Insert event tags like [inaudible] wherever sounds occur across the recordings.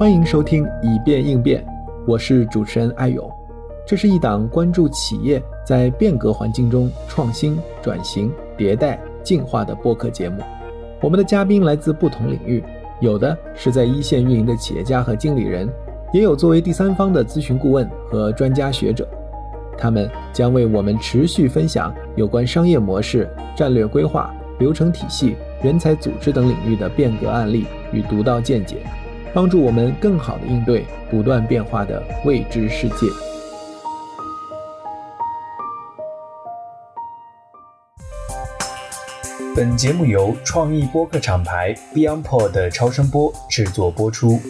欢迎收听《以变应变》，我是主持人艾勇。这是一档关注企业在变革环境中创新、转型、迭代、进化的播客节目。我们的嘉宾来自不同领域，有的是在一线运营的企业家和经理人，也有作为第三方的咨询顾问和专家学者。他们将为我们持续分享有关商业模式、战略规划、流程体系、人才组织等领域的变革案例与独到见解。帮助我们更好的应对不断变化的未知世界。本节目由创意播客厂牌 BeyondPod 的超声波制作播出。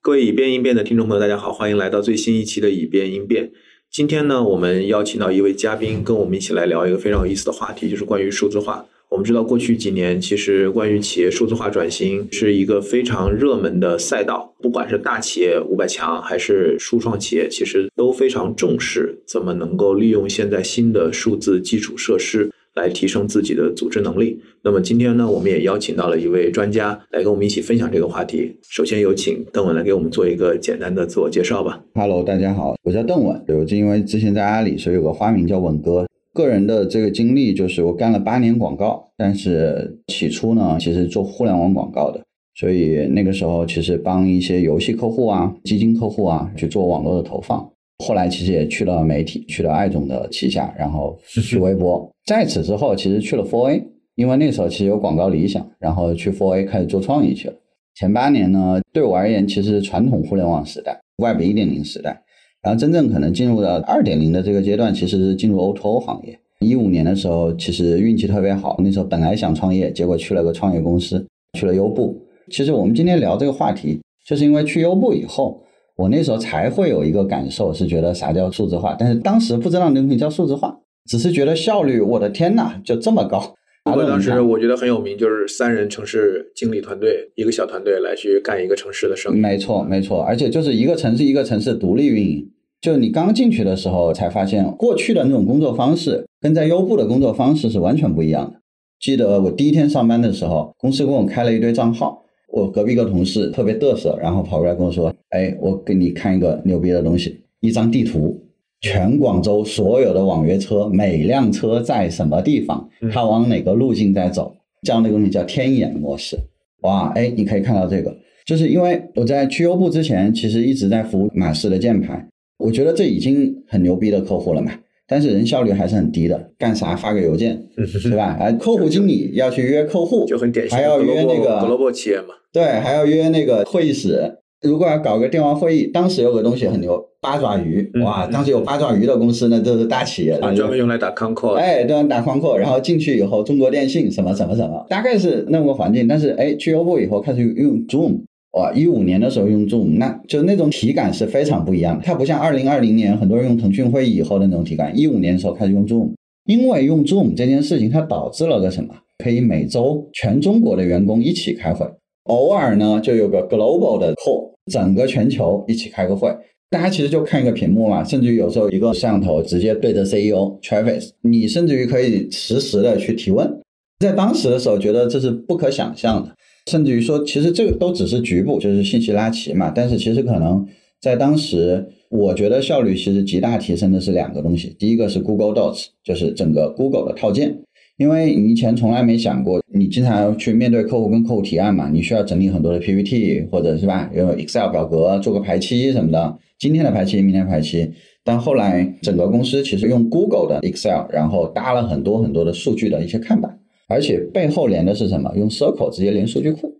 各位以变应变的听众朋友，大家好，欢迎来到最新一期的以变应变。今天呢，我们邀请到一位嘉宾，跟我们一起来聊一个非常有意思的话题，就是关于数字化。我们知道，过去几年其实关于企业数字化转型是一个非常热门的赛道，不管是大企业五百强，还是初创企业，其实都非常重视怎么能够利用现在新的数字基础设施来提升自己的组织能力。那么今天呢，我们也邀请到了一位专家来跟我们一起分享这个话题。首先有请邓文来给我们做一个简单的自我介绍吧。Hello，大家好，我叫邓文，我就因为之前在阿里，所以有个花名叫稳哥。个人的这个经历就是我干了八年广告，但是起初呢，其实做互联网广告的，所以那个时候其实帮一些游戏客户啊、基金客户啊去做网络的投放。后来其实也去了媒体，去了爱总的旗下，然后去微博。在此之后，其实去了 Four A，因为那时候其实有广告理想，然后去 Four A 开始做创意去了。前八年呢，对我而言其实传统互联网时代，Web 一点零时代。然后真正可能进入到二点零的这个阶段，其实是进入 O2O 行业。一五年的时候，其实运气特别好，那时候本来想创业，结果去了个创业公司，去了优步。其实我们今天聊这个话题，就是因为去优步以后，我那时候才会有一个感受，是觉得啥叫数字化。但是当时不知道那东西叫数字化，只是觉得效率，我的天呐，就这么高。不过当时我觉得很有名，就是三人城市经理团队，一个小团队来去干一个城市的生意。没错，没错，而且就是一个城市一个城市独立运营。就你刚进去的时候，才发现过去的那种工作方式跟在优步的工作方式是完全不一样的。记得我第一天上班的时候，公司给我开了一堆账号，我隔壁一个同事特别嘚瑟，然后跑过来跟我说：“哎，我给你看一个牛逼的东西，一张地图，全广州所有的网约车，每辆车在什么地方，它往哪个路径在走，这样的东西叫天眼模式。哇，哎，你可以看到这个，就是因为我在去优步之前，其实一直在服务马氏的键盘。”我觉得这已经很牛逼的客户了嘛，但是人效率还是很低的，干啥发个邮件，对吧？哎，客户经理要去约客户，就很典型，还要约那个 global 企业嘛，对，还要约那个会议室。如果要搞个电话会议，当时有个东西很牛，八爪鱼，哇，当时有八爪鱼的公司那都是大企业，专门用来打 con call，哎，专门打 con call，然后进去以后，中国电信什么什么什么，大概是那么个环境。但是哎，去优步以后开始用 Zoom。哇，一五年的时候用 Zoom，那就那种体感是非常不一样的。它不像二零二零年很多人用腾讯会议以后的那种体感。一五年的时候开始用 Zoom，因为用 Zoom 这件事情，它导致了个什么？可以每周全中国的员工一起开会，偶尔呢就有个 global 的 call，整个全球一起开个会，大家其实就看一个屏幕嘛，甚至于有时候一个摄像头直接对着 CEO Travis，你甚至于可以实时的去提问。在当时的时候，觉得这是不可想象的。甚至于说，其实这个都只是局部，就是信息拉齐嘛。但是其实可能在当时，我觉得效率其实极大提升的是两个东西。第一个是 Google Docs，就是整个 Google 的套件。因为你以前从来没想过，你经常要去面对客户跟客户提案嘛，你需要整理很多的 PPT，或者是吧，用 Excel 表格做个排期什么的。今天的排期，明天排期。但后来整个公司其实用 Google 的 Excel，然后搭了很多很多的数据的一些看板。而且背后连的是什么？用 Circle 直接连数据库。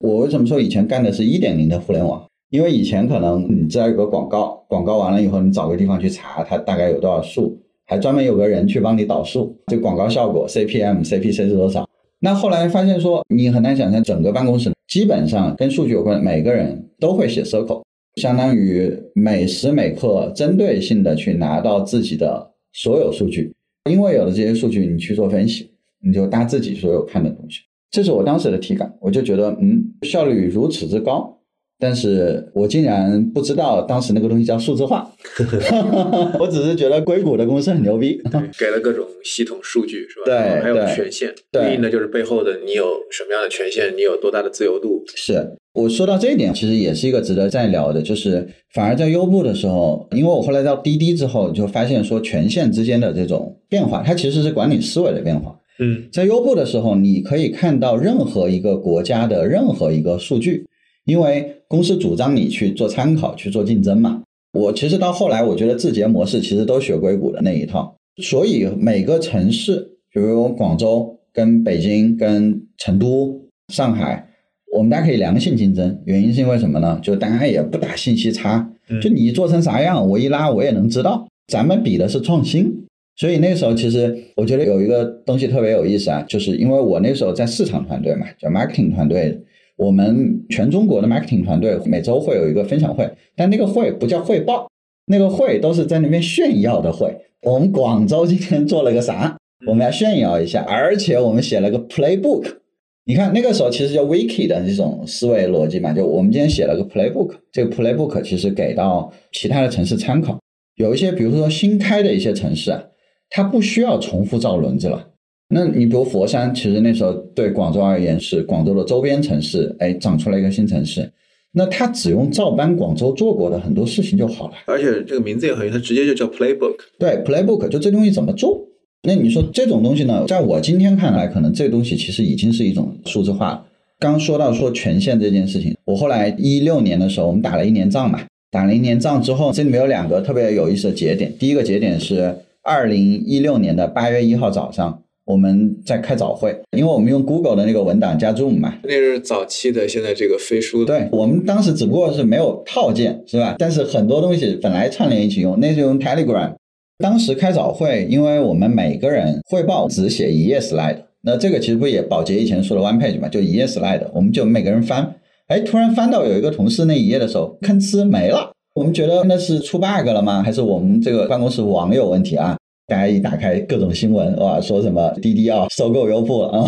我为什么说以前干的是一点零的互联网？因为以前可能你知道有个广告，广告完了以后，你找个地方去查它大概有多少数，还专门有个人去帮你导数，这广告效果 CPM、CPC 是多少？那后来发现说，你很难想象整个办公室基本上跟数据有关，每个人都会写 Circle，相当于每时每刻针对性的去拿到自己的所有数据，因为有了这些数据，你去做分析。你就搭自己所有看的东西，这是我当时的体感，我就觉得，嗯，效率如此之高，但是我竟然不知道当时那个东西叫数字化，[laughs] 我只是觉得硅谷的公司很牛逼，给了各种系统数据是吧？对还有权限，对对应的就是背后的你有什么样的权限，你有多大的自由度。是我说到这一点，其实也是一个值得再聊的，就是反而在优步的时候，因为我后来到滴滴之后，就发现说权限之间的这种变化，它其实是管理思维的变化。嗯在优步的时候，你可以看到任何一个国家的任何一个数据，因为公司主张你去做参考、去做竞争嘛。我其实到后来，我觉得字节模式其实都学硅谷的那一套，所以每个城市，比如广州、跟北京、跟成都、上海，我们大家可以良性竞争。原因是因为什么呢？就大家也不打信息差，嗯就你做成啥样，我一拉我也能知道。咱们比的是创新，所以那时候其实我觉得有一个东西特别有意思啊，就是因为我那时候在市场团队嘛，叫 marketing 团队，我们全中国的 marketing 团队每周会有一个分享会，但那个会不叫汇报，那个会都是在那边炫耀的会。我们广州今天做了个啥？我们要炫耀一下，而且我们写了个 playbook。你看那个时候其实叫 wiki 的这种思维逻辑嘛，就我们今天写了个 playbook，这个 playbook 其实给到其他的城市参考。有一些比如说新开的一些城市啊，它不需要重复造轮子了。那你比如佛山，其实那时候对广州而言是广州的周边城市，哎，长出来一个新城市，那它只用照搬广州做过的很多事情就好了。而且这个名字也很有，它直接就叫 Playbook。对，playbook 就这东西怎么做？那你说这种东西呢，在我今天看来，可能这东西其实已经是一种数字化了。刚刚说到说权限这件事情，我后来一六年的时候，我们打了一年仗嘛，打了一年仗之后，这里面有两个特别有意思的节点。第一个节点是二零一六年的八月一号早上，我们在开早会，因为我们用 Google 的那个文档加 Zoom 嘛，那是早期的，现在这个飞书。对我们当时只不过是没有套件，是吧？但是很多东西本来串联一起用，那是用 Telegram。当时开早会，因为我们每个人汇报只写一页 slide，那这个其实不也保洁以前说的 one page 嘛，就一页 slide，我们就每个人翻，哎，突然翻到有一个同事那一页的时候，吭哧没了。我们觉得那是出 bug 了吗？还是我们这个办公室网有问题啊？大家一打开各种新闻，哇，说什么滴滴要收购优步了啊？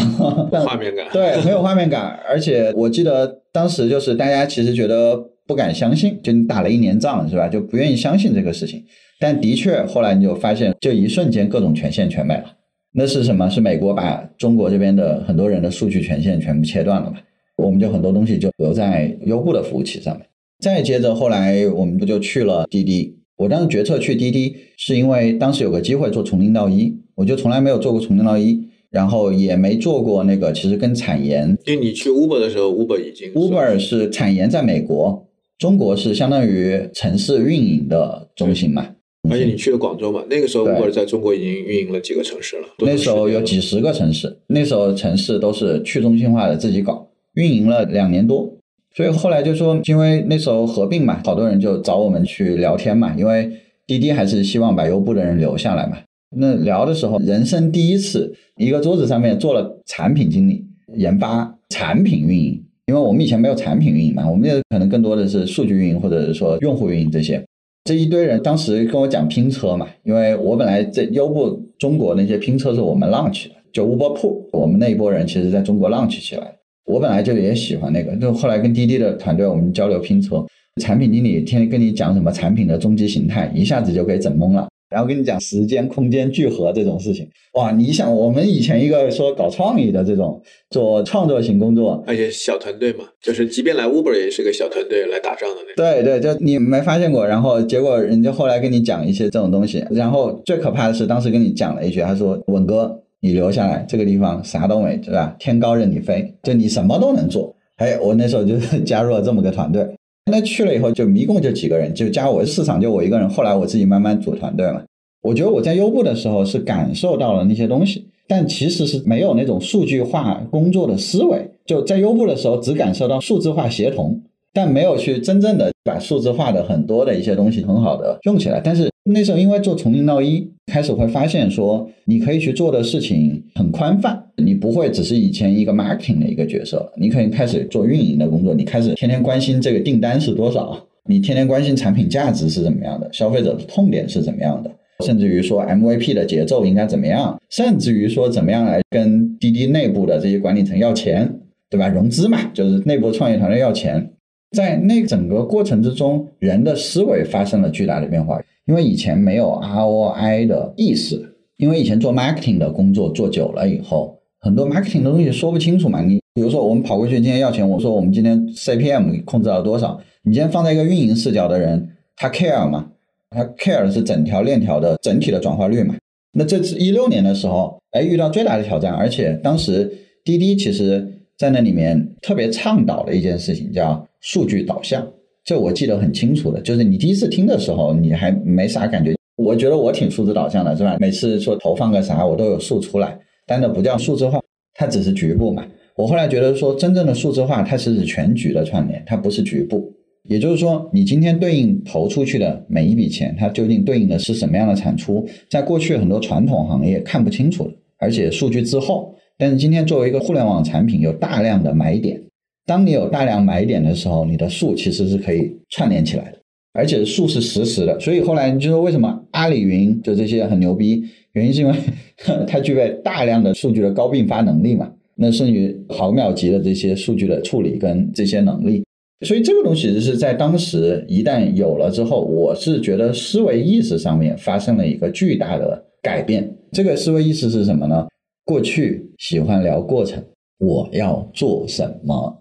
画面感。[laughs] 对，很有画面感，而且我记得当时就是大家其实觉得不敢相信，就你打了一年仗是吧，就不愿意相信这个事情。但的确，后来你就发现，就一瞬间各种权限全没了。那是什么？是美国把中国这边的很多人的数据权限全部切断了嘛？我们就很多东西就留在优步的服务器上面。再接着后来我们不就去了滴滴？我当时决策去滴滴，是因为当时有个机会做从零到一，我就从来没有做过从零到一，然后也没做过那个其实跟产研因为你去 Uber 的时候，Uber 已经 Uber 是产研在美国，中国是相当于城市运营的中心嘛。而且你去了广州嘛，那个时候 Uber 在中国已经运营了几个城市了。那时候有几十个城市，那时候城市都是去中心化的自己搞，运营了两年多。所以后来就说，因为那时候合并嘛，好多人就找我们去聊天嘛，因为滴滴还是希望把优步的人留下来嘛。那聊的时候，人生第一次，一个桌子上面做了产品经理、研发、产品运营，因为我们以前没有产品运营嘛，我们也可能更多的是数据运营或者是说用户运营这些。这一堆人当时跟我讲拼车嘛，因为我本来在优步中国那些拼车是我们 launch 的，就 Uber 铺我们那一波人其实在中国 launch 起来。我本来就也喜欢那个，就后来跟滴滴的团队我们交流拼车，产品经理天天跟你讲什么产品的终极形态，一下子就给整懵了。然后跟你讲时间、空间聚合这种事情，哇！你想，我们以前一个说搞创意的这种做创作型工作，而且小团队嘛，就是即便来 Uber 也是个小团队来打仗的那种。对对，就你没发现过，然后结果人家后来跟你讲一些这种东西，然后最可怕的是当时跟你讲了一句，他说：“稳哥，你留下来，这个地方啥都没，对吧？天高任你飞，就你什么都能做。”哎，我那时候就 [laughs] 加入了这么个团队。那去了以后，就一共就几个人，就加我市场就我一个人。后来我自己慢慢组团队嘛。我觉得我在优步的时候是感受到了那些东西，但其实是没有那种数据化工作的思维。就在优步的时候，只感受到数字化协同，但没有去真正的把数字化的很多的一些东西很好的用起来。但是那时候因为做从零到一，开始会发现说，你可以去做的事情很宽泛，你不会只是以前一个 marketing 的一个角色，你可以开始做运营的工作，你开始天天关心这个订单是多少，你天天关心产品价值是怎么样的，消费者的痛点是怎么样的。甚至于说 MVP 的节奏应该怎么样，甚至于说怎么样来跟滴滴内部的这些管理层要钱，对吧？融资嘛，就是内部创业团队要钱。在那整个过程之中，人的思维发生了巨大的变化，因为以前没有 ROI 的意识，因为以前做 marketing 的工作做久了以后，很多 marketing 的东西说不清楚嘛。你比如说，我们跑过去今天要钱，我说我们今天 CPM 控制了多少？你今天放在一个运营视角的人，他 care 吗？他 care 的是整条链条的整体的转化率嘛？那这次一六年的时候，哎，遇到最大的挑战，而且当时滴滴其实。在那里面特别倡导的一件事情叫数据导向，这我记得很清楚的。就是你第一次听的时候，你还没啥感觉。我觉得我挺数字导向的，是吧？每次说投放个啥，我都有数出来。但那不叫数字化，它只是局部嘛。我后来觉得说，真正的数字化，它是指全局的串联，它不是局部。也就是说，你今天对应投出去的每一笔钱，它究竟对应的是什么样的产出，在过去很多传统行业看不清楚的，而且数据滞后。但是今天作为一个互联网产品，有大量的买点。当你有大量买点的时候，你的数其实是可以串联起来的，而且数是实时的。所以后来你就说，为什么阿里云就这些很牛逼？原因是因为 [laughs] 它具备大量的数据的高并发能力嘛。那甚至于毫秒级的这些数据的处理跟这些能力。所以这个东西是在当时一旦有了之后，我是觉得思维意识上面发生了一个巨大的改变。这个思维意识是什么呢？过去喜欢聊过程，我要做什么？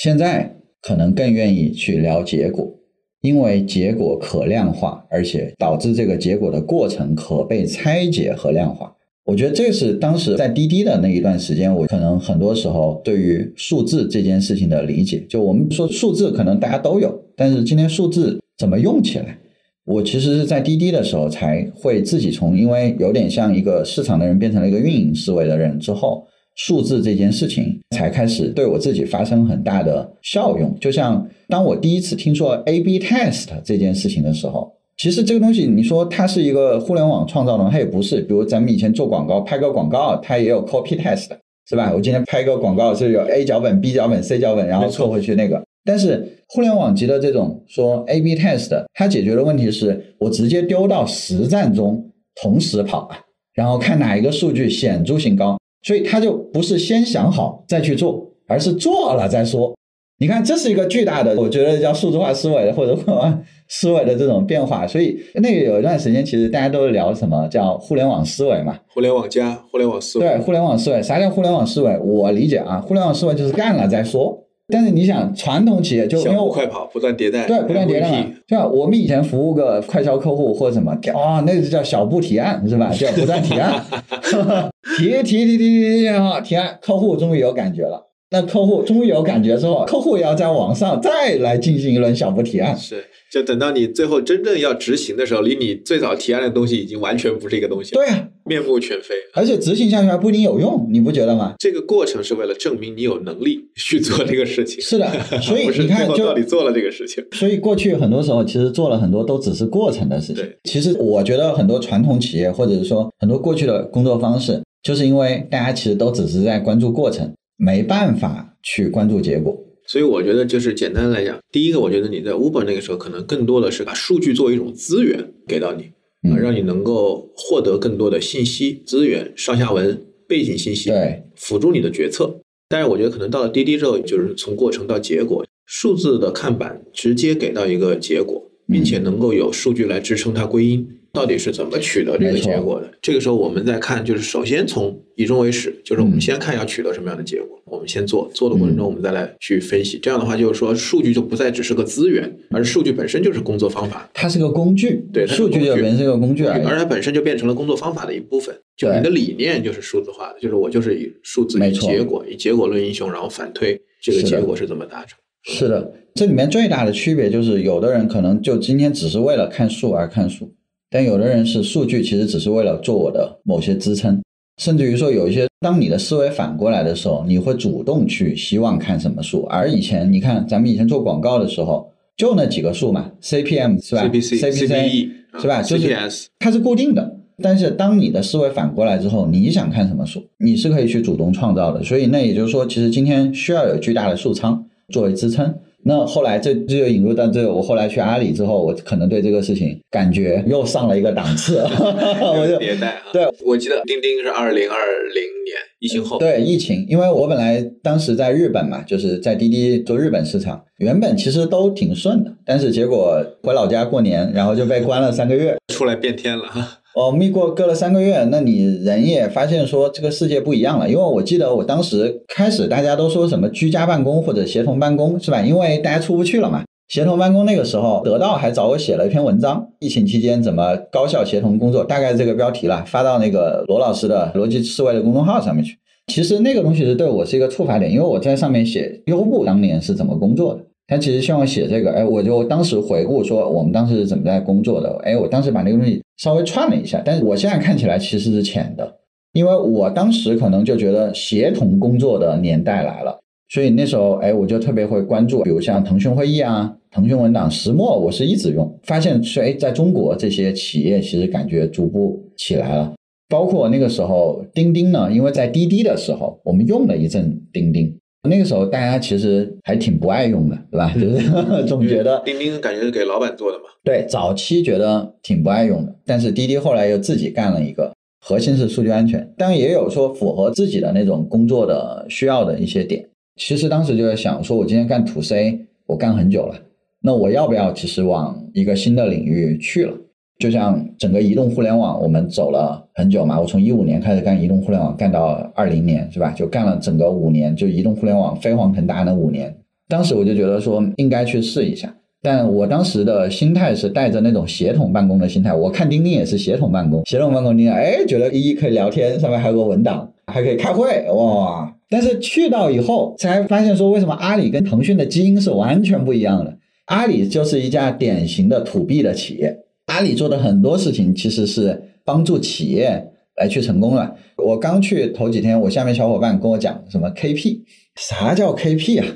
现在可能更愿意去聊结果，因为结果可量化，而且导致这个结果的过程可被拆解和量化。我觉得这是当时在滴滴的那一段时间，我可能很多时候对于数字这件事情的理解，就我们说数字可能大家都有，但是今天数字怎么用起来？我其实是在滴滴的时候才会自己从，因为有点像一个市场的人变成了一个运营思维的人之后，数字这件事情才开始对我自己发生很大的效用。就像当我第一次听说 A/B test 这件事情的时候，其实这个东西你说它是一个互联网创造的，它也不是。比如咱们以前做广告，拍个广告，它也有 copy test，是吧？我今天拍个广告是有 A 脚本、B 脚本、C 脚本，然后凑回去那个。但是互联网级的这种说 A/B test，它解决的问题是我直接丢到实战中同时跑啊，然后看哪一个数据显著性高，所以他就不是先想好再去做，而是做了再说。你看，这是一个巨大的，我觉得叫数字化思维或者 [laughs] 思维的这种变化。所以那个有一段时间，其实大家都聊什么叫互联网思维嘛？互联网加互联网思维。对，互联网思维，啥叫互联网思维？我理解啊，互联网思维就是干了再说。但是你想，传统企业就因为快跑，不断迭代，对，不断迭代嘛，对吧？我们以前服务个快销客户或者什么，啊，那个叫小步提案，是吧？[laughs] 叫不断提案，[laughs] 提提提提提啊，提案，客户终于有感觉了。那客户终于有感觉之后，客户也要在网上再来进行一轮小步提案。是，就等到你最后真正要执行的时候，离你最早提案的东西已经完全不是一个东西。对呀，面目全非。而且执行下去还不一定有用，你不觉得吗？这个过程是为了证明你有能力去做这个事情。是的，所以 [laughs] 你看，就到底做了这个事情。所以过去很多时候，其实做了很多都只是过程的事情。对，其实我觉得很多传统企业，或者是说很多过去的工作方式，就是因为大家其实都只是在关注过程。没办法去关注结果，所以我觉得就是简单来讲，第一个，我觉得你在 Uber 那个时候，可能更多的是把数据作为一种资源给到你，啊，让你能够获得更多的信息、资源、上下文、背景信息，对，辅助你的决策。但是我觉得可能到了滴滴之后，就是从过程到结果，数字的看板直接给到一个结果，并且能够有数据来支撑它归因。到底是怎么取得这个结果的？这个时候我们再看，就是首先从以终为始，就是我们先看要取得什么样的结果，我们先做，做的过程中我们再来去分析。这样的话，就是说数据就不再只是个资源，而数据本身就是工作方法。它是个工具，对，数据就本身是个工具而它本身就变成了工作方法的一部分。就你的理念就是数字化的，就是我就是以数字以结果，以结果论英雄，然后反推这个结果是怎么达成。是的，这里面最大的区别就是，有的人可能就今天只是为了看数而看数。但有的人是数据，其实只是为了做我的某些支撑，甚至于说有一些，当你的思维反过来的时候，你会主动去希望看什么数。而以前你看，咱们以前做广告的时候，就那几个数嘛，CPM 是吧？CPC 是吧？就是它是固定的。但是当你的思维反过来之后，你想看什么数，你是可以去主动创造的。所以那也就是说，其实今天需要有巨大的数仓作为支撑。那后来这这就引入到这个，我后来去阿里之后，我可能对这个事情感觉又上了一个档次，[laughs] 我就迭代啊。对，我记得钉钉是二零二零年疫情后，对疫情，因为我本来当时在日本嘛，就是在滴滴做日本市场，原本其实都挺顺的，但是结果回老家过年，然后就被关了三个月，出来变天了哈。哦，密过隔了三个月，那你人也发现说这个世界不一样了。因为我记得我当时开始大家都说什么居家办公或者协同办公是吧？因为大家出不去了嘛。协同办公那个时候，得到还找我写了一篇文章，疫情期间怎么高效协同工作，大概这个标题了，发到那个罗老师的逻辑思维的公众号上面去。其实那个东西是对我是一个触发点，因为我在上面写优步当年是怎么工作的。他其实希望写这个，哎，我就当时回顾说我们当时是怎么在工作的，哎，我当时把那个东西稍微串了一下，但是我现在看起来其实是浅的，因为我当时可能就觉得协同工作的年代来了，所以那时候，哎，我就特别会关注，比如像腾讯会议啊、腾讯文档、石墨，我是一直用，发现说，哎，在中国这些企业其实感觉逐步起来了，包括那个时候钉钉呢，因为在滴滴的时候，我们用了一阵钉钉。那个时候大家其实还挺不爱用的，对吧？就是总觉得钉钉感觉是给老板做的嘛。对，早期觉得挺不爱用的，但是滴滴后来又自己干了一个，核心是数据安全，当然也有说符合自己的那种工作的需要的一些点。其实当时就在想，说我今天干 to C，我干很久了，那我要不要其实往一个新的领域去了？就像整个移动互联网，我们走了很久嘛。我从一五年开始干移动互联网，干到二零年，是吧？就干了整个五年，就移动互联网飞黄腾达那五年。当时我就觉得说应该去试一下，但我当时的心态是带着那种协同办公的心态。我看钉钉也是协同办公，协同办公钉钉，哎，觉得一可以聊天，上面还有个文档，还可以开会，哇！但是去到以后才发现说，为什么阿里跟腾讯的基因是完全不一样的？阿里就是一家典型的土币的企业。阿里做的很多事情其实是帮助企业来去成功了。我刚去头几天，我下面小伙伴跟我讲什么 KP，啥叫 KP 啊？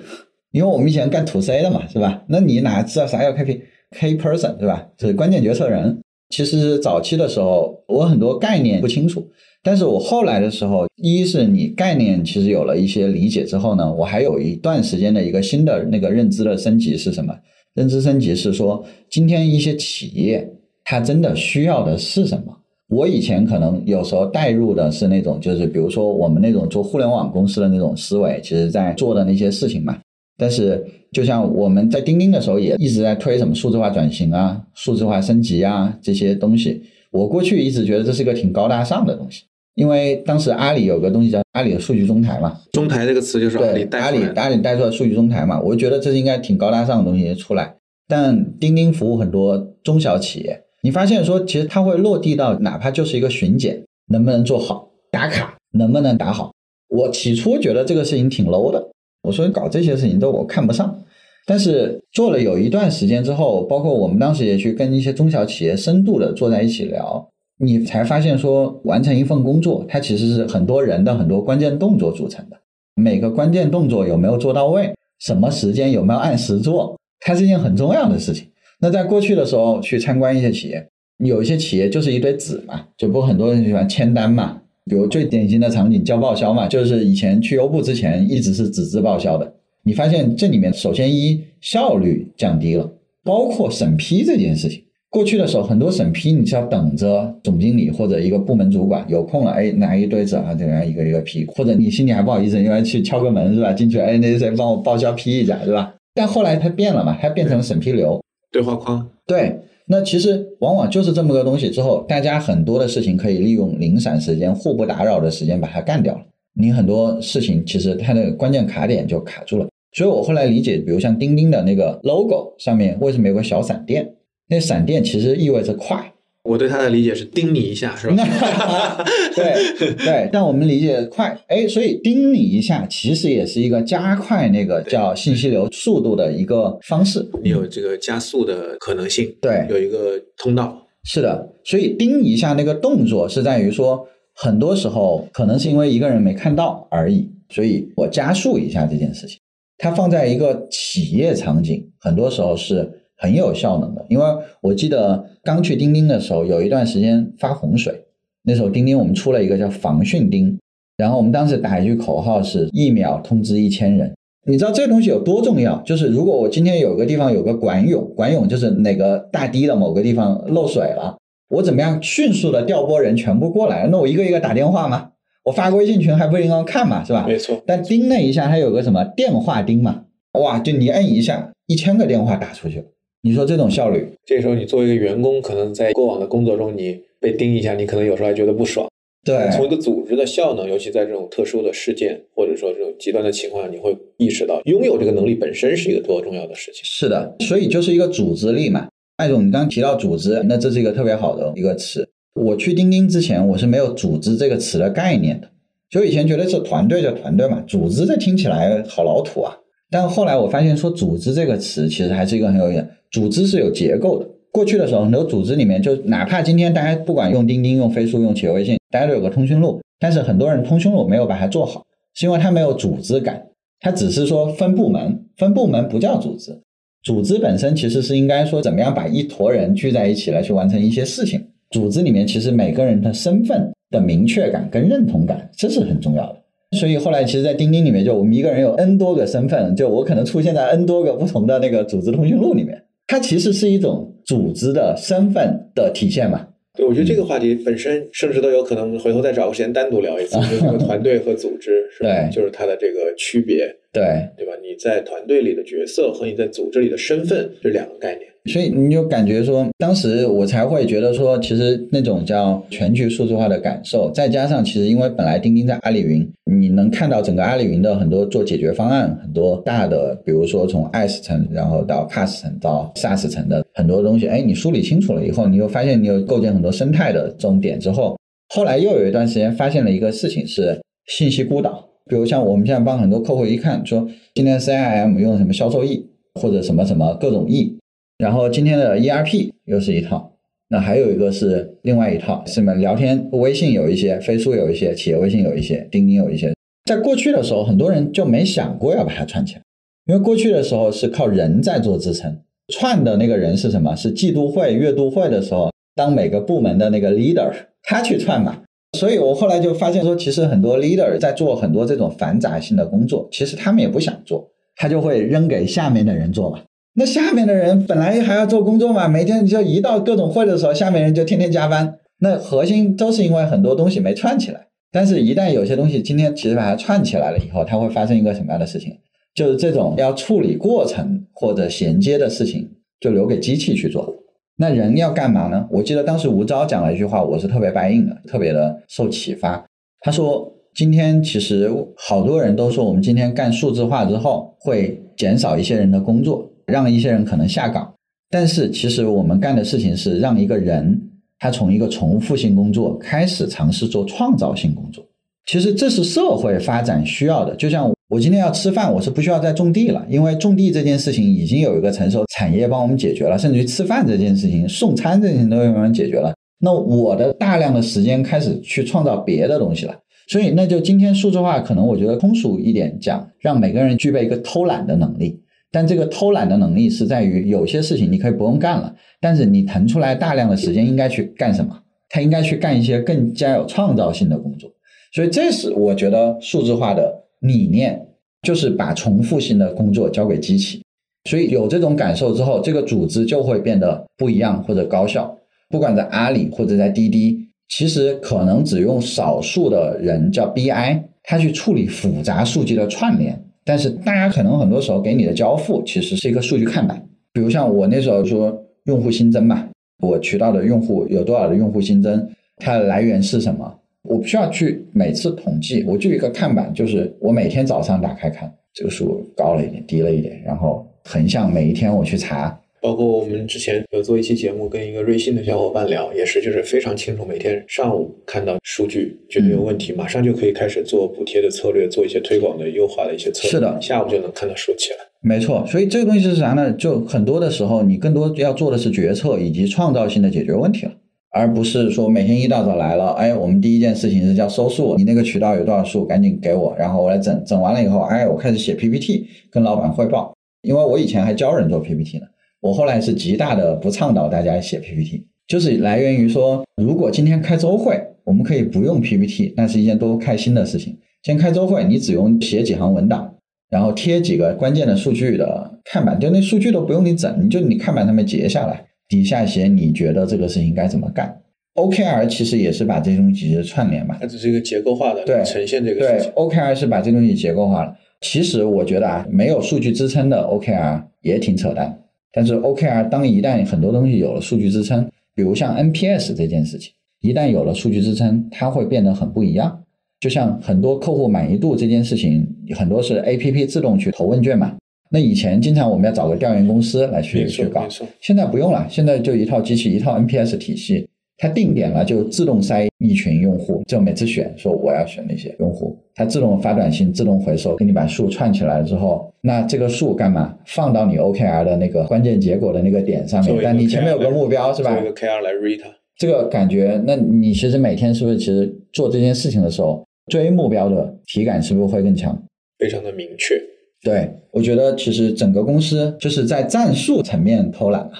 因为我们以前干 to C 的嘛，是吧？那你哪知道啥叫 KP？K person 对吧？就是关键决策人。其实早期的时候，我很多概念不清楚，但是我后来的时候，一是你概念其实有了一些理解之后呢，我还有一段时间的一个新的那个认知的升级是什么？认知升级是说，今天一些企业。他真的需要的是什么？我以前可能有时候带入的是那种，就是比如说我们那种做互联网公司的那种思维，其实在做的那些事情嘛。但是就像我们在钉钉的时候，也一直在推什么数字化转型啊、数字化升级啊这些东西。我过去一直觉得这是一个挺高大上的东西，因为当时阿里有个东西叫阿里的数据中台嘛。中台这个词就是阿里带阿里阿里带出来数据中台嘛，我就觉得这是应该挺高大上的东西出来。但钉钉服务很多中小企业。你发现说，其实它会落地到哪怕就是一个巡检，能不能做好打卡，能不能打好？我起初觉得这个事情挺 low 的，我说搞这些事情都我看不上。但是做了有一段时间之后，包括我们当时也去跟一些中小企业深度的坐在一起聊，你才发现说，完成一份工作，它其实是很多人的很多关键动作组成的。每个关键动作有没有做到位，什么时间有没有按时做，它是一件很重要的事情。那在过去的时候去参观一些企业，有一些企业就是一堆纸嘛，就不很多人喜欢签单嘛。比如最典型的场景叫报销嘛，就是以前去优步之前一直是纸质报销的。你发现这里面首先一效率降低了，包括审批这件事情。过去的时候很多审批你是要等着总经理或者一个部门主管有空了，哎拿一堆纸啊这样一个一个批，或者你心里还不好意思，因为去敲个门是吧？进去哎那谁帮我报销批一下对吧？但后来它变了嘛，它变成审批流。对话框，对，那其实往往就是这么个东西。之后，大家很多的事情可以利用零散时间、互不打扰的时间把它干掉了。你很多事情其实它的关键卡点就卡住了。所以我后来理解，比如像钉钉的那个 logo 上面为什么有个小闪电？那闪电其实意味着快。我对他的理解是叮你一下，是吧？[laughs] 对对，但我们理解快，哎，所以叮你一下，其实也是一个加快那个叫信息流速度的一个方式。你有这个加速的可能性，对，有一个通道。是的，所以叮一下那个动作是在于说，很多时候可能是因为一个人没看到而已，所以我加速一下这件事情。它放在一个企业场景，很多时候是。很有效能的，因为我记得刚去钉钉的时候，有一段时间发洪水，那时候钉钉我们出了一个叫防汛钉，然后我们当时打一句口号是一秒通知一千人，你知道这个东西有多重要？就是如果我今天有个地方有个管涌，管涌就是哪个大堤的某个地方漏水了，我怎么样迅速的调拨人全部过来？那我一个一个打电话吗？我发个微信群还不一定要看嘛，是吧？没错。但钉那一下，它有个什么电话钉嘛？哇，就你摁一下，一千个电话打出去。你说这种效率？这时候你作为一个员工，可能在过往的工作中，你被盯一下，你可能有时候还觉得不爽。对，从一个组织的效能，尤其在这种特殊的事件或者说这种极端的情况下，你会意识到拥有这个能力本身是一个多重要的事情。是的，所以就是一个组织力嘛。艾总，你刚刚提到组织，那这是一个特别好的一个词。我去钉钉之前，我是没有“组织”这个词的概念的。就以前觉得是团队就团队嘛，组织这听起来好老土啊。但后来我发现说“组织”这个词其实还是一个很有意思。组织是有结构的。过去的时候，很多组织里面，就哪怕今天大家不管用钉钉、用飞书、用企业微信，大家都有个通讯录，但是很多人通讯录没有把它做好，是因为它没有组织感，它只是说分部门，分部门不叫组织。组织本身其实是应该说怎么样把一坨人聚在一起来去完成一些事情。组织里面其实每个人的身份的明确感跟认同感，这是很重要的。所以后来其实，在钉钉里面，就我们一个人有 N 多个身份，就我可能出现在 N 多个不同的那个组织通讯录里面。它其实是一种组织的身份的体现嘛？对，我觉得这个话题本身甚至都有可能回头再找个时间单独聊一次，[laughs] 就是这个团队和组织，是吧？就是它的这个区别，对对吧？你在团队里的角色和你在组织里的身份这两个概念。所以你就感觉说，当时我才会觉得说，其实那种叫全局数字化的感受，再加上其实因为本来钉钉在阿里云，你能看到整个阿里云的很多做解决方案，很多大的，比如说从 IaaS 层，然后到 PaaS 层到 SaaS 层的很多东西，哎，你梳理清楚了以后，你又发现你有构建很多生态的这种点之后，后来又有一段时间发现了一个事情是信息孤岛，比如像我们现在帮很多客户一看说，今天 CIM 用什么销售 E 或者什么什么各种 E。然后今天的 ERP 又是一套，那还有一个是另外一套，什么聊天微信有一些，飞书有一些，企业微信有一些，钉钉有一些。在过去的时候，很多人就没想过要把它串起来，因为过去的时候是靠人在做支撑，串的那个人是什么？是季度会、月度会的时候，当每个部门的那个 leader 他去串嘛。所以我后来就发现说，其实很多 leader 在做很多这种繁杂性的工作，其实他们也不想做，他就会扔给下面的人做嘛。那下面的人本来还要做工作嘛，每天就一到各种会的时候，下面人就天天加班。那核心都是因为很多东西没串起来。但是，一旦有些东西今天其实把它串起来了以后，它会发生一个什么样的事情？就是这种要处理过程或者衔接的事情，就留给机器去做。那人要干嘛呢？我记得当时吴钊讲了一句话，我是特别白应的，特别的受启发。他说：“今天其实好多人都说，我们今天干数字化之后，会减少一些人的工作。”让一些人可能下岗，但是其实我们干的事情是让一个人他从一个重复性工作开始尝试做创造性工作。其实这是社会发展需要的。就像我今天要吃饭，我是不需要再种地了，因为种地这件事情已经有一个成熟产业帮我们解决了，甚至于吃饭这件事情、送餐这件事情都有人解决了。那我的大量的时间开始去创造别的东西了。所以那就今天数字化可能我觉得通俗一点讲，让每个人具备一个偷懒的能力。但这个偷懒的能力是在于，有些事情你可以不用干了，但是你腾出来大量的时间应该去干什么？他应该去干一些更加有创造性的工作。所以这是我觉得数字化的理念，就是把重复性的工作交给机器。所以有这种感受之后，这个组织就会变得不一样或者高效。不管在阿里或者在滴滴，其实可能只用少数的人叫 BI，他去处理复杂数据的串联。但是大家可能很多时候给你的交付其实是一个数据看板，比如像我那时候说用户新增嘛，我渠道的用户有多少的用户新增，它的来源是什么，我不需要去每次统计，我就一个看板，就是我每天早上打开看这个数高了一点，低了一点，然后横向每一天我去查。包括我们之前有做一期节目，跟一个瑞信的小伙伴聊，也是就是非常清楚，每天上午看到数据觉得有问题，马上就可以开始做补贴的策略，做一些推广的优化的一些策略。是的，下午就能看到数起来。没错，所以这个东西是啥呢？就很多的时候，你更多要做的是决策以及创造性的解决问题了，而不是说每天一大早来了，哎，我们第一件事情是叫收数，你那个渠道有多少数，赶紧给我，然后我来整，整完了以后，哎，我开始写 PPT 跟老板汇报，因为我以前还教人做 PPT 呢。我后来是极大的不倡导大家写 PPT，就是来源于说，如果今天开周会，我们可以不用 PPT，那是一件多开心的事情。先开周会，你只用写几行文档，然后贴几个关键的数据的看板，就那数据都不用你整，你就你看板上面截下来，底下写你觉得这个事情该怎么干。OKR 其实也是把这些东西串联嘛，它只是一个结构化的对呈现这个对事情。，OKR 是把这东西结构化了。其实我觉得啊，没有数据支撑的 OKR 也挺扯淡。但是 OKR 当一旦很多东西有了数据支撑，比如像 NPS 这件事情，一旦有了数据支撑，它会变得很不一样。就像很多客户满意度这件事情，很多是 APP 自动去投问卷嘛。那以前经常我们要找个调研公司来去去搞现在不用了，现在就一套机器一套 NPS 体系，它定点了就自动筛一群用户，就每次选说我要选那些用户，它自动发短信，自动回收，给你把数串起来了之后，那这个数干嘛？放到你 OKR 的那个关键结果的那个点上面，但你前面有个目标是吧做一个 KR 来 read 它。这个感觉，那你其实每天是不是其实做这件事情的时候，追目标的体感是不是会更强？非常的明确。对，我觉得其实整个公司就是在战术层面偷懒了，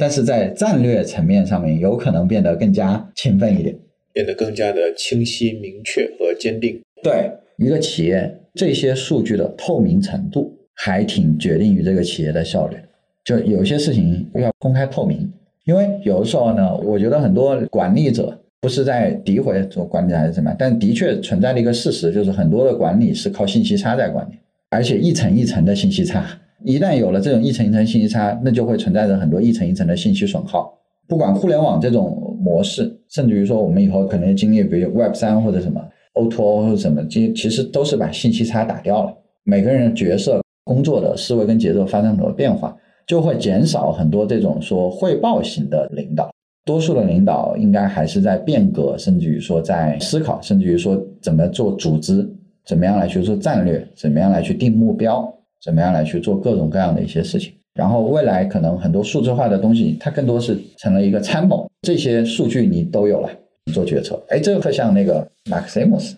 但是在战略层面上面有可能变得更加勤奋一点。变得更加的清晰、明确和坚定。对一个企业这些数据的透明程度，还挺决定于这个企业的效率。就有些事情要公开透明，因为有的时候呢，我觉得很多管理者不是在诋毁做管理还是怎么样，但的确存在的一个事实，就是很多的管理是靠信息差在管理，而且一层一层的信息差，一旦有了这种一层一层信息差，那就会存在着很多一层一层的信息损耗。不管互联网这种模式，甚至于说我们以后可能经历，比如 Web 三或者什么 O to O 或者什么，其其实都是把信息差打掉了。每个人角色、工作的思维跟节奏发生很多变化，就会减少很多这种说汇报型的领导。多数的领导应该还是在变革，甚至于说在思考，甚至于说怎么做组织，怎么样来去做战略，怎么样来去定目标，怎么样来去做各种各样的一些事情。然后未来可能很多数字化的东西，它更多是成了一个参谋，这些数据你都有了，你做决策。哎，这个特像那个 Maximus，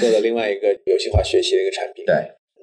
做的另外一个游戏化学习的一个产品。对，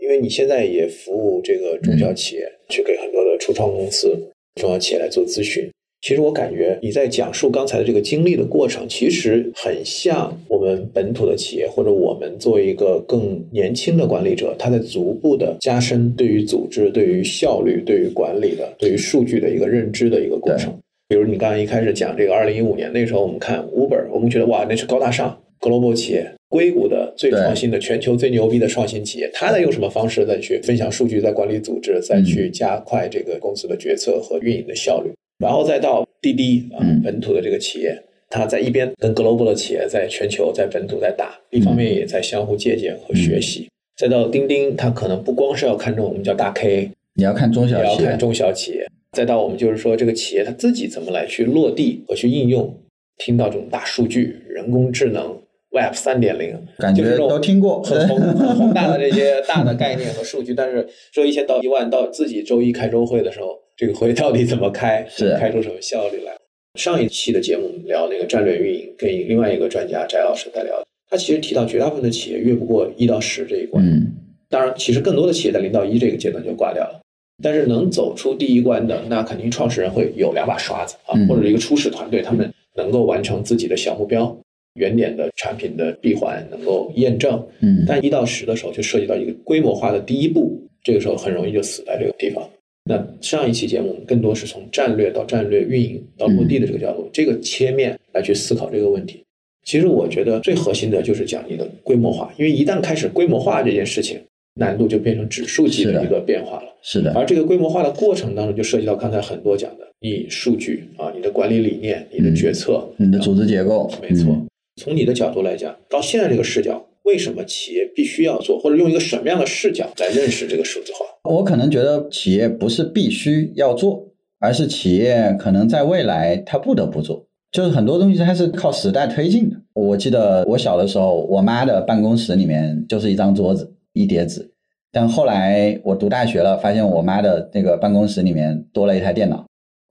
因为你现在也服务这个中小企业，去给很多的初创公司、中小企业来做咨询。其实我感觉你在讲述刚才的这个经历的过程，其实很像我们本土的企业，或者我们作为一个更年轻的管理者，他在逐步的加深对于组织、对于效率、对于管理的、对于数据的一个认知的一个过程。比如你刚刚一开始讲这个二零一五年那时候，我们看 Uber，我们觉得哇，那是高大上 global 企业，硅谷的最创新的、全球最牛逼的创新企业，它在用什么方式再去分享数据，在管理组织，再去加快这个公司的决策和运营的效率，然后再到滴滴啊嗯，本土的这个企业。它在一边跟 global 的企业在全球、在本土在打，一方面也在相互借鉴和学习。再到钉钉，它可能不光是要看重我们叫大 K，你要看中小企业也要看，中小企业。再到我们就是说，这个企业它自己怎么来去落地和去应用，听到这种大数据、人工智能、Web 三点零，感觉都听过。很宏很宏大的这些大的概念和数据，但是说一千到一万，到自己周一开周会的时候，这个会到底怎么开，是开出什么效率来？上一期的节目我们聊那个战略运营，跟另外一个专家翟老师在聊，他其实提到绝大部分的企业越不过一到十这一关，嗯，当然，其实更多的企业在零到一这个阶段就挂掉了。但是能走出第一关的，那肯定创始人会有两把刷子啊，嗯或者一个初始团队，他们能够完成自己的小目标，原点的产品的闭环能够验证。嗯，但一到十的时候，就涉及到一个规模化的第一步，这个时候很容易就死在这个地方。那上一期节目，我们更多是从战略到战略运营到落地的这个角度，这个切面来去思考这个问题。其实我觉得最核心的就是讲你的规模化，因为一旦开始规模化这件事情，难度就变成指数级的的一个变化了。是的，而这个规模化的过程当中，就涉及到刚才很多讲的，你数据啊，你的管理理念，你的决策，你的组织结构，没错嗯。从你的角度来讲，到现在这个视角，为什么企业必须要做，或者用一个什么样的视角来认识这个数字化？我可能觉得企业不是必须要做，而是企业可能在未来它不得不做。就是很多东西它是靠时代推进的。我记得我小的时候，我妈的办公室里面就是一张桌子、一叠纸，但后来我读大学了，发现我妈的那个办公室里面多了一台电脑。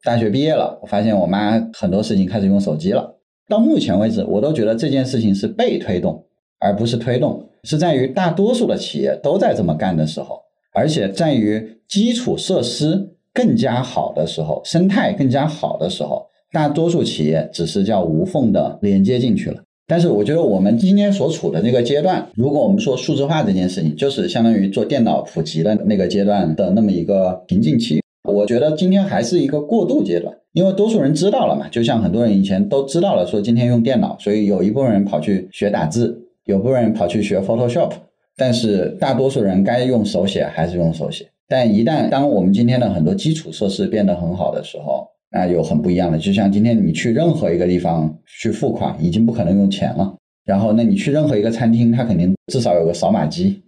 大学毕业了，我发现我妈很多事情开始用手机了。到目前为止，我都觉得这件事情是被推动，而不是推动，是在于大多数的企业都在这么干的时候。而且在于基础设施更加好的时候，生态更加好的时候，大多数企业只是叫无缝的连接进去了。但是我觉得我们今天所处的那个阶段，如果我们说数字化这件事情，就是相当于做电脑普及的那个阶段的那么一个瓶颈期。我觉得今天还是一个过渡阶段，因为多数人知道了嘛，就像很多人以前都知道了，说今天用电脑，所以有一部分人跑去学打字，有部分人跑去学 Photoshop，但是大多数人该用手写还是用手写。但一旦当我们今天的很多基础设施变得很好的时候，那有很不一样的。就像今天你去任何一个地方去付款，已经不可能用钱了。然后，那你去任何一个餐厅，它肯定至少有个扫码机。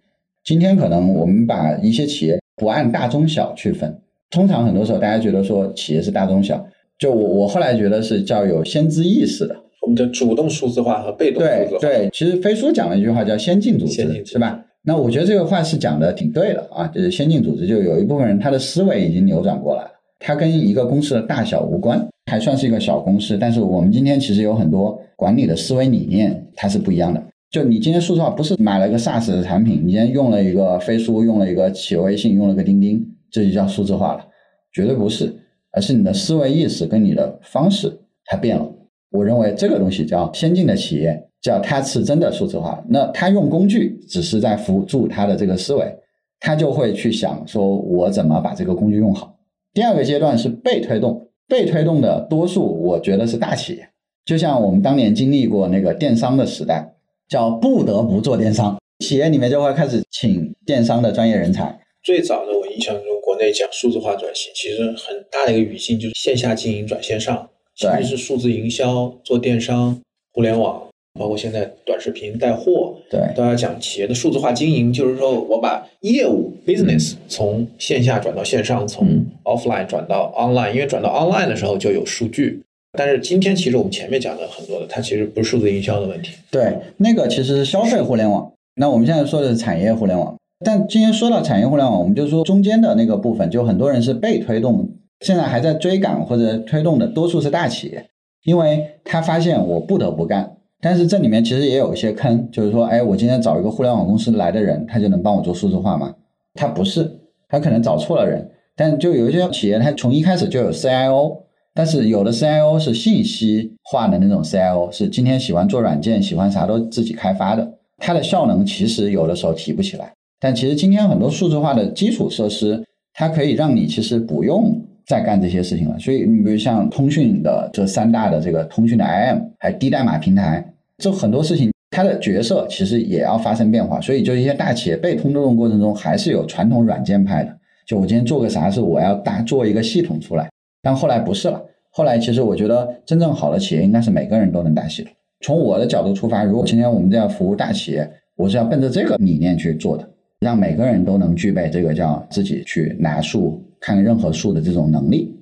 今天可能我们把一些企业不按大中小去分。通常很多时候，大家觉得说企业是大中小，就我我后来觉得是叫有先知意识的。我们的主动数字化和被动数字化。对对，其实飞书讲了一句话叫先进组织，是吧？那我觉得这个话是讲的挺对的啊，就是先进组织，就有一部分人他的思维已经扭转过来了，他跟一个公司的大小无关，还算是一个小公司。但是我们今天其实有很多管理的思维理念，它是不一样的。就你今天数字化不是买了一个 SaaS 的产品，你今天用了一个飞书，用了一个企业微信，用了个钉钉，这就叫数字化了。绝对不是，而是你的思维意识跟你的方式它变了。我认为这个东西叫先进的企业，叫它是真的数字化。那它用工具只是在辅助它的这个思维，它就会去想说我怎么把这个工具用好。第二个阶段是被推动，被推动的多数我觉得是大企业，就像我们当年经历过那个电商的时代，叫不得不做电商，企业里面就会开始请电商的专业人才。最早的我印象中，国内讲数字化转型，其实很大的一个语境就是线下经营转线上，其实是数字营销、做电商、互联网，包括现在短视频带货，对，都要讲企业的数字化经营，就是说我把业务 business 从线下转到线上，从 offline 转到 online，因为转到 online 的时候就有数据。但是今天其实我们前面讲的很多的，它其实不是数字营销的问题，对，那个其实是消费互联网。那我们现在说的是产业互联网。但今天说到产业互联网，我们就说中间的那个部分，就很多人是被推动，现在还在追赶或者推动的，多数是大企业，因为他发现我不得不干。但是这里面其实也有一些坑，就是说，哎，我今天找一个互联网公司来的人，他就能帮我做数字化吗？他不是，他可能找错了人。但就有一些企业，他从一开始就有 CIO，但是有的 CIO 是信息化的那种 CIO，是今天喜欢做软件，喜欢啥都自己开发的，它的效能其实有的时候提不起来。但其实今天很多数字化的基础设施，它可以让你其实不用再干这些事情了。所以你比如像通讯的这三大的这个通讯的 IM，还低代码平台，这很多事情它的角色其实也要发生变化。所以就一些大企业被通动过程中，还是有传统软件派的。就我今天做个啥事，我要大做一个系统出来。但后来不是了，后来其实我觉得真正好的企业应该是每个人都能搭系统。从我的角度出发，如果今天我们这样服务大企业，我是要奔着这个理念去做的。让每个人都能具备这个叫自己去拿数、看任何数的这种能力，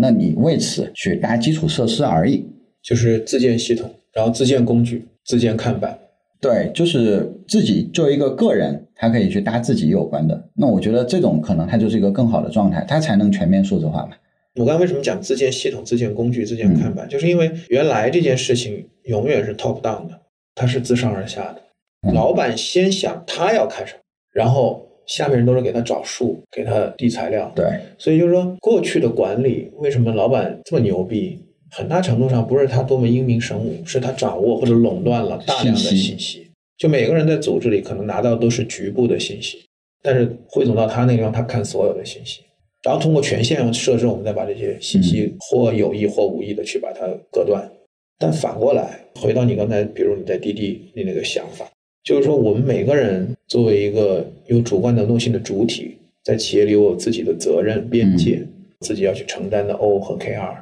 那你为此去搭基础设施而已，就是自建系统，然后自建工具、自建看板。对，就是自己作为一个个人，他可以去搭自己有关的。那我觉得这种可能它就是一个更好的状态，它才能全面数字化嘛。我刚为什么讲自建系统、自建工具、自建看板，就是因为原来这件事情永远是 top down 的，它是自上而下的，老板先想他要看什么。然后下面人都是给他找数，给他递材料。对，所以就是说，过去的管理为什么老板这么牛逼？很大程度上不是他多么英明神武，是他掌握或者垄断了大量的信息。就每个人在组织里可能拿到都是局部的信息，但是汇总到他那个地方，他看所有的信息，然后通过权限设置，我们再把这些信息或有意或无意的去把它隔断。但反过来，回到你刚才，比如你在滴滴你那个想法。就是说，我们每个人作为一个有主观能动性的主体，在企业里有自己的责任边界，自己要去承担的 O 和 KR。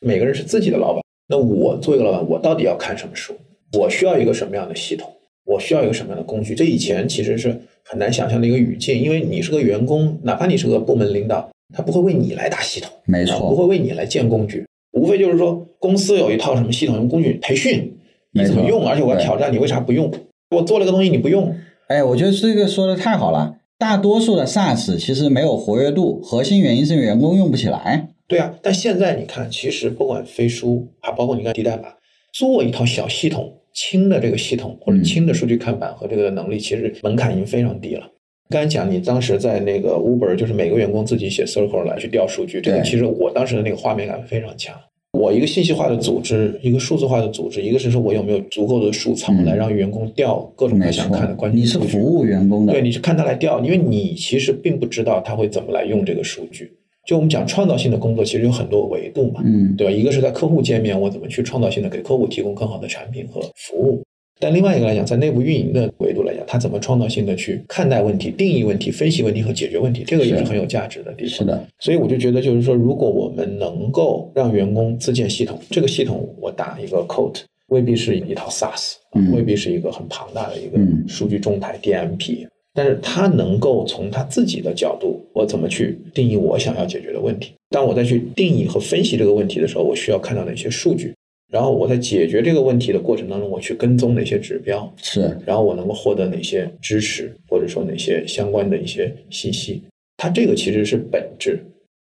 每个人是自己的老板。那我作为一个老板，我到底要看什么书？我需要一个什么样的系统？我需要一个什么样的工具？这以前其实是很难想象的一个语境，因为你是个员工，哪怕你是个部门领导，他不会为你来打系统，没错，不会为你来建工具，无非就是说公司有一套什么系统、用工具培训，你怎么用？而且我要挑战你为啥不用？我做了个东西你不用，哎，我觉得这个说的太好了。大多数的 SaaS 其实没有活跃度，核心原因是员工用不起来。对啊，但现在你看，其实不管飞书，还包括你看低代码，做一套小系统、轻的这个系统或者轻的数据看板和这个能力，其实门槛已经非常低了。刚才讲你当时在那个 Uber，就是每个员工自己写 Circle 来去调数据，这个其实我当时的那个画面感非常强。我一个信息化的组织，一个数字化的组织，一个是说我有没有足够的数仓来让员工调各种他想看的关键你是服务员工的，对，你是看他来调，因为你其实并不知道他会怎么来用这个数据。就我们讲创造性的工作，其实有很多维度嘛，嗯，对吧？一个是在客户界面，我怎么去创造性的给客户提供更好的产品和服务。但另外一个来讲，在内部运营的维度来讲，他怎么创造性的去看待问题、定义问题、分析问题和解决问题，这个也是很有价值的地方。是的，所以我就觉得，就是说，如果我们能够让员工自建系统，这个系统我打一个 code，未必是一套 SaaS，、嗯未必是一个很庞大的一个嗯数据中台 DMP，、但是他能够从他自己的角度，我怎么去定义我想要解决的问题？当我再去定义和分析这个问题的时候，我需要看到哪些数据？然后我在解决这个问题的过程当中，我去跟踪哪些指标？是然后我能够获得哪些支持，或者说哪些相关的一些信息？它这个其实是本质。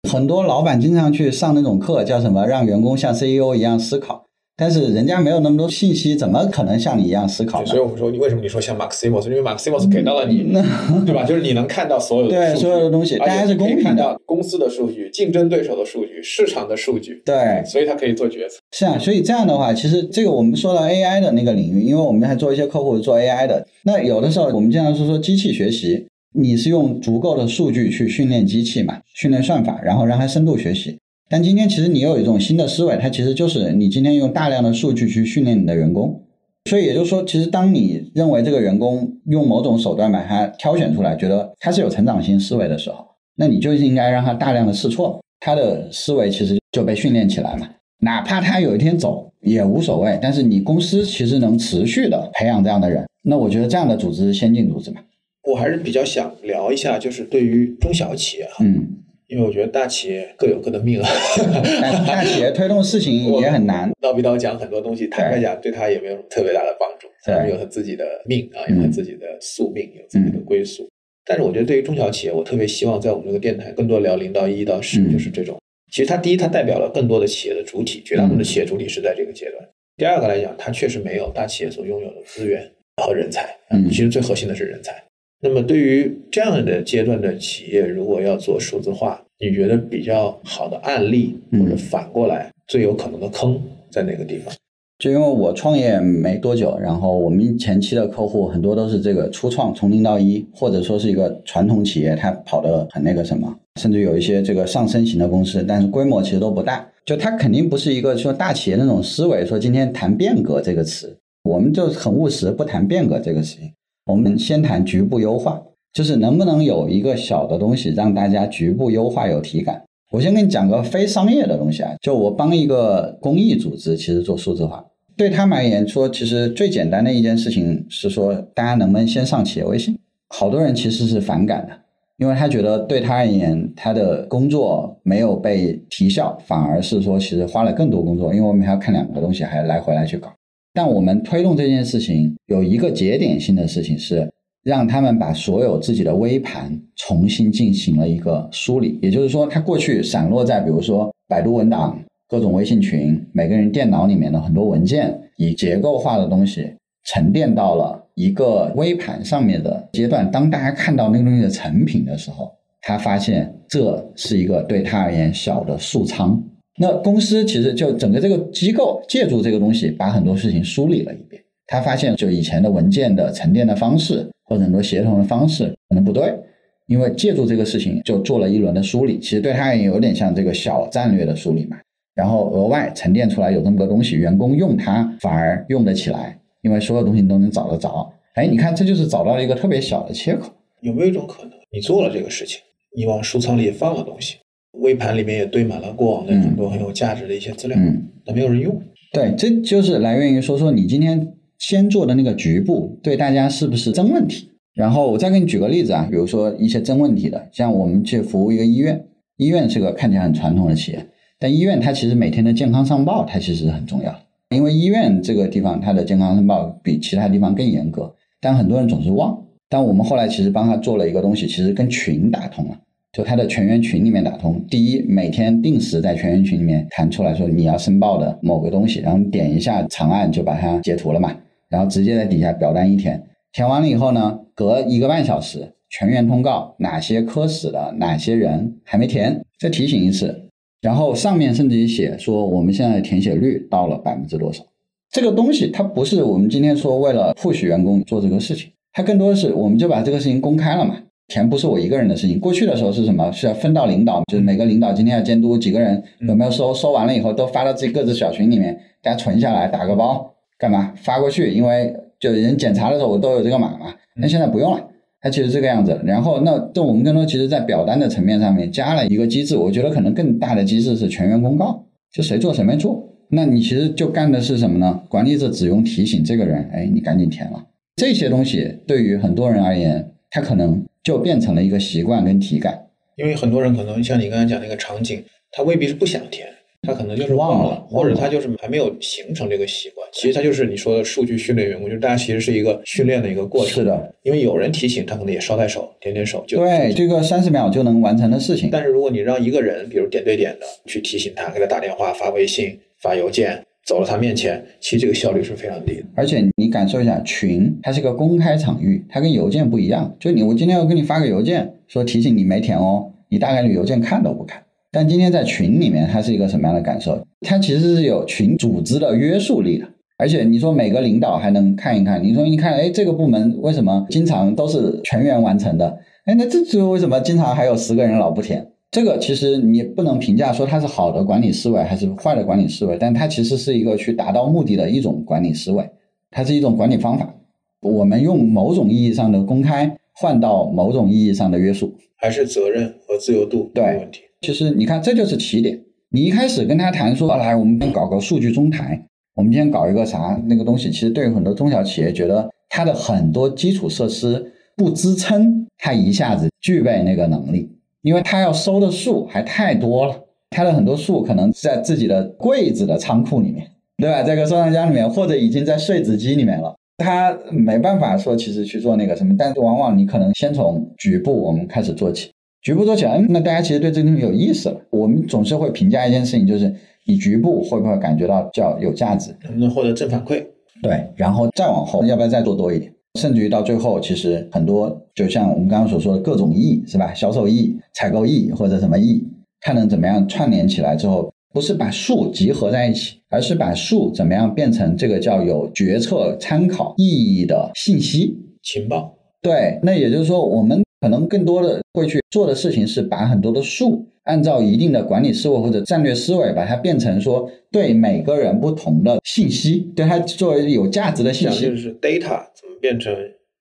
很多老板经常去上那种课，叫什么让员工像 CEO 一样思考，但是人家没有那么多信息，怎么可能像你一样思考呢所以？我们说，你为什么你说像 Maximos？因为 Maximos 给到了你，对吧？[laughs] 就是你能看到所有的对所有的东西大家是公平的公司的数据、竞争对手的数据、市场的数据，对，所以他可以做决策。是啊，所以这样的话，其实这个我们说到 AI 的那个领域，因为我们还做一些客户做 AI 的，那有的时候我们经常是说机器学习，你是用足够的数据去训练机器嘛，训练算法，然后让它深度学习。但今天其实你有一种新的思维，它其实就是你今天用大量的数据去训练你的员工。所以也就是说，其实当你认为这个员工用某种手段把他挑选出来，觉得他是有成长性思维的时候，那你就应该让他大量的试错，他的思维其实就被训练起来嘛。哪怕他有一天走也无所谓，但是你公司其实能持续的培养这样的人，那我觉得这样的组织是先进组织嘛。我还是比较想聊一下，就是对于中小企业哈，嗯，因为我觉得大企业各有各的命啊。[laughs] 但大企业推动事情也很难。叨逼叨讲很多东西，坦白讲，对他也没有特别大的帮助。对他们有他自己的命啊，嗯有他自己的宿命，有自己的归宿。但是我觉得，对于中小企业，我特别希望在我们这个电台更多聊零到一到十，嗯就是这种。其实它第一，它代表了更多的企业的主体，绝大部分的企业主体是在这个阶段。第二个来讲，它确实没有大企业所拥有的资源和人才。嗯其实最核心的是人才。那么对于这样的阶段的企业，如果要做数字化，你觉得比较好的案例，嗯或者反过来最有可能的坑在哪个地方？就因为我创业没多久，然后我们前期的客户很多都是这个初创，从零到一，或者说是一个传统企业，它跑得很那个什么，甚至有一些这个上升型的公司，但是规模其实都不大。就它肯定不是一个说大企业那种思维，说今天谈变革这个词，我们就很务实，不谈变革这个事情，我们先谈局部优化，就是能不能有一个小的东西让大家局部优化有体感。我先跟你讲个非商业的东西啊，就我帮一个公益组织，其实做数字化，对他们而言说，其实最简单的一件事情是说，大家能不能先上企业微信？好多人其实是反感的，因为他觉得对他而言，他的工作没有被提效，反而是说其实花了更多工作，因为我们还要看两个东西，还要来回来去搞。但我们推动这件事情有一个节点性的事情是，让他们把所有自己的微盘重新进行了一个梳理，也就是说，他过去散落在比如说百度文档、各种微信群、每个人电脑里面的很多文件，以结构化的东西沉淀到了一个微盘上面的阶段。当大家看到那个东西的成品的时候，他发现这是一个对他而言小的数仓。那公司其实就整个这个机构借助这个东西，把很多事情梳理了一遍。他发现，就以前的文件的沉淀的方式，或者很多协同的方式可能不对，因为借助这个事情就做了一轮的梳理。其实对他而言有点像这个小战略的梳理嘛。然后额外沉淀出来有这么多东西，员工用它反而用得起来，因为所有东西你都能找得着。哎，你看这就是找到了一个特别小的切口。有没有一种可能，你做了这个事情，你往书仓里也放了东西，微盘里面也堆满了过往的很多很有价值的一些资料，嗯，但没有人用。对，这就是来源于说说你今天先做的那个局部对大家是不是真问题。然后我再给你举个例子啊，比如说一些真问题的，像我们去服务一个医院，医院是个看起来很传统的企业，但医院它其实每天的健康上报它其实很重要，因为医院这个地方它的健康申报比其他地方更严格，但很多人总是忘。但我们后来其实帮他做了一个东西，其实跟群打通了。就他的全员群里面打通，第一，每天定时在全员群里面弹出来说你要申报的某个东西，然后点一下长按就把它截图了嘛，然后直接在底下表单一填，填完了以后呢，隔一个半小时全员通告哪些科室的哪些人还没填，再提醒一次，然后上面甚至于写说我们现在填写率到了百分之多少。这个东西它不是我们今天说为了 push 员工做这个事情，它更多的是我们就把这个事情公开了嘛。填不是我一个人的事情，过去的时候是什么？是要分到领导，就是每个领导今天要监督几个人有没有收，收完了以后都发到自己各自小群里面，大家存下来打个包，干嘛发过去？因为就人检查的时候我都有这个码嘛。那现在不用了，它其实这个样子。然后那这我们更多其实在表单的层面上面加了一个机制，我觉得可能更大的机制是全员公告，就谁做谁没做。那你其实就干的是什么呢？管理者只用提醒这个人，哎，你赶紧填了。这些东西对于很多人而言，他可能。就变成了一个习惯跟体感，因为很多人可能像你刚才讲那个场景，他未必是不想填，他可能就是忘了，或者他就是还没有形成这个习惯。其实他就是你说的数据训练员工，就是大家其实是一个训练的一个过程。是的，因为有人提醒他，可能也捎带手点点手就对这个三十秒就能完成的事情。但是如果你让一个人，比如点对点的去提醒他，给他打电话、发微信、发邮件。走到他面前，其实这个效率是非常低的。而且你感受一下，群它是个公开场域，它跟邮件不一样。就你，我今天要给你发个邮件，说提醒你没填哦，你大概率邮件看都不看。但今天在群里面，它是一个什么样的感受？它其实是有群组织的约束力的。而且你说每个领导还能看一看，你说你看，哎，这个部门为什么经常都是全员完成的？哎，那这这为什么经常还有十个人老不填？这个其实你不能评价说它是好的管理思维还是坏的管理思维，但它其实是一个去达到目的的一种管理思维，它是一种管理方法。我们用某种意义上的公开换到某种意义上的约束，还是责任和自由度对问题。其实你看，这就是起点。你一开始跟他谈说，来，我们先搞个数据中台，我们今天搞一个啥那个东西，其实对于很多中小企业，觉得它的很多基础设施不支撑它一下子具备那个能力。因为他要收的数还太多了，他的很多数可能在自己的柜子的仓库里面，对吧？在个收藏夹里面，或者已经在碎纸机里面了，他没办法说其实去做那个什么。但是往往你可能先从局部我们开始做起，局部做起来，嗯，那大家其实对这个东西有意思了。我们总是会评价一件事情，就是你局部会不会感觉到叫有价值，能不能获得正反馈？对，然后再往后要不要再做多一点？甚至于到最后，其实很多就像我们刚刚所说的各种义是吧？销售义、采购义或者什么义，看能怎么样串联起来之后，不是把数集合在一起，而是把数怎么样变成这个叫有决策参考意义的信息情报。对，那也就是说，我们可能更多的会去做的事情是把很多的数按照一定的管理思维或者战略思维，把它变成说对每个人不同的信息，对它作为有价值的信息，就是 data 怎么。变成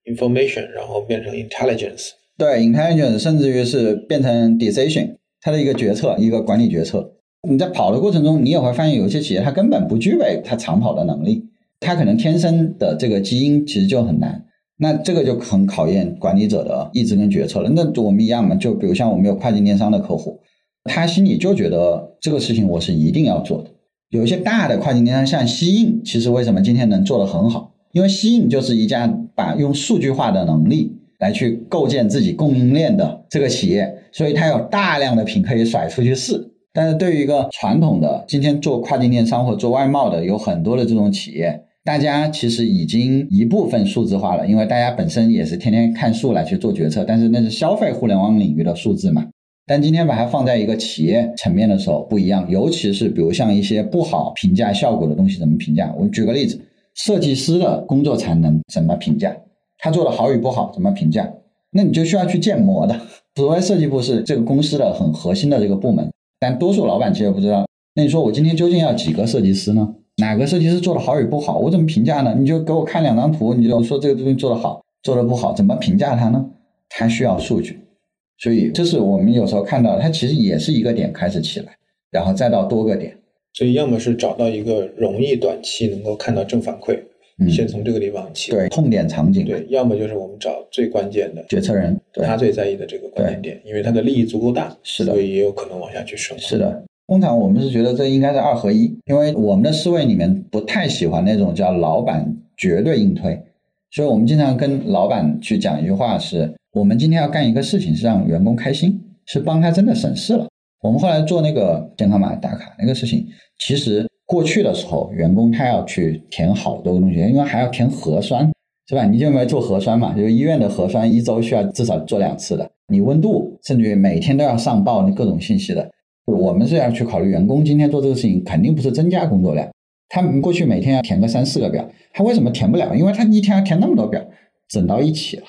information，然后变成 intelligence，对 intelligence，甚至于是变成 decision，它的一个决策，一个管理决策。你在跑的过程中，你也会发现有些企业它根本不具备它长跑的能力，它可能天生的这个基因其实就很难。那这个就很考验管理者的意志跟决策了。那我们一样嘛，就比如像我们有跨境电商的客户，他心里就觉得这个事情我是一定要做的。有一些大的跨境电商，像西印，其实为什么今天能做得很好？因为西印就是一家把用数据化的能力来去构建自己供应链的这个企业，所以它有大量的品可以甩出去试。但是对于一个传统的今天做跨境电商或做外贸的，有很多的这种企业，大家其实已经一部分数字化了，因为大家本身也是天天看数来去做决策，但是那是消费互联网领域的数字嘛。但今天把它放在一个企业层面的时候不一样，尤其是比如像一些不好评价效果的东西怎么评价？我举个例子。设计师的工作才能怎么评价？他做的好与不好怎么评价？那你就需要去建模的。所谓设计部是这个公司的很核心的这个部门，但多数老板其实不知道。那你说我今天究竟要几个设计师呢？哪个设计师做的好与不好？我怎么评价呢？你就给我看两张图，你就说这个东西做的好，做的不好，怎么评价它呢？它需要数据，所以这是我们有时候看到，它其实也是一个点开始起来，然后再到多个点。所以，要么是找到一个容易短期能够看到正反馈，先从这个地方起，对痛点场景，对；要么就是我们找最关键的决策人，他最在意的这个关键点，因为他的利益足够大，是的，所以也有可能往下去升。是的，通常我们是觉得这应该是二合一，因为我们的思维里面不太喜欢那种叫老板绝对硬推，所以我们经常跟老板去讲一句话：是我们今天要干一个事情，是让员工开心，是帮他真的省事了。我们后来做那个健康码打卡那个事情。其实过去的时候，员工他要去填好多个东西，因为还要填核酸，是吧？你就没做核酸嘛？就医院的核酸一周需要至少做两次的，你温度甚至于每天都要上报那各种信息的。我们是要去考虑员工今天做这个事情，肯定不是增加工作量。他们过去每天要填个三四个表，他为什么填不了？因为他一天要填那么多表，整到一起了，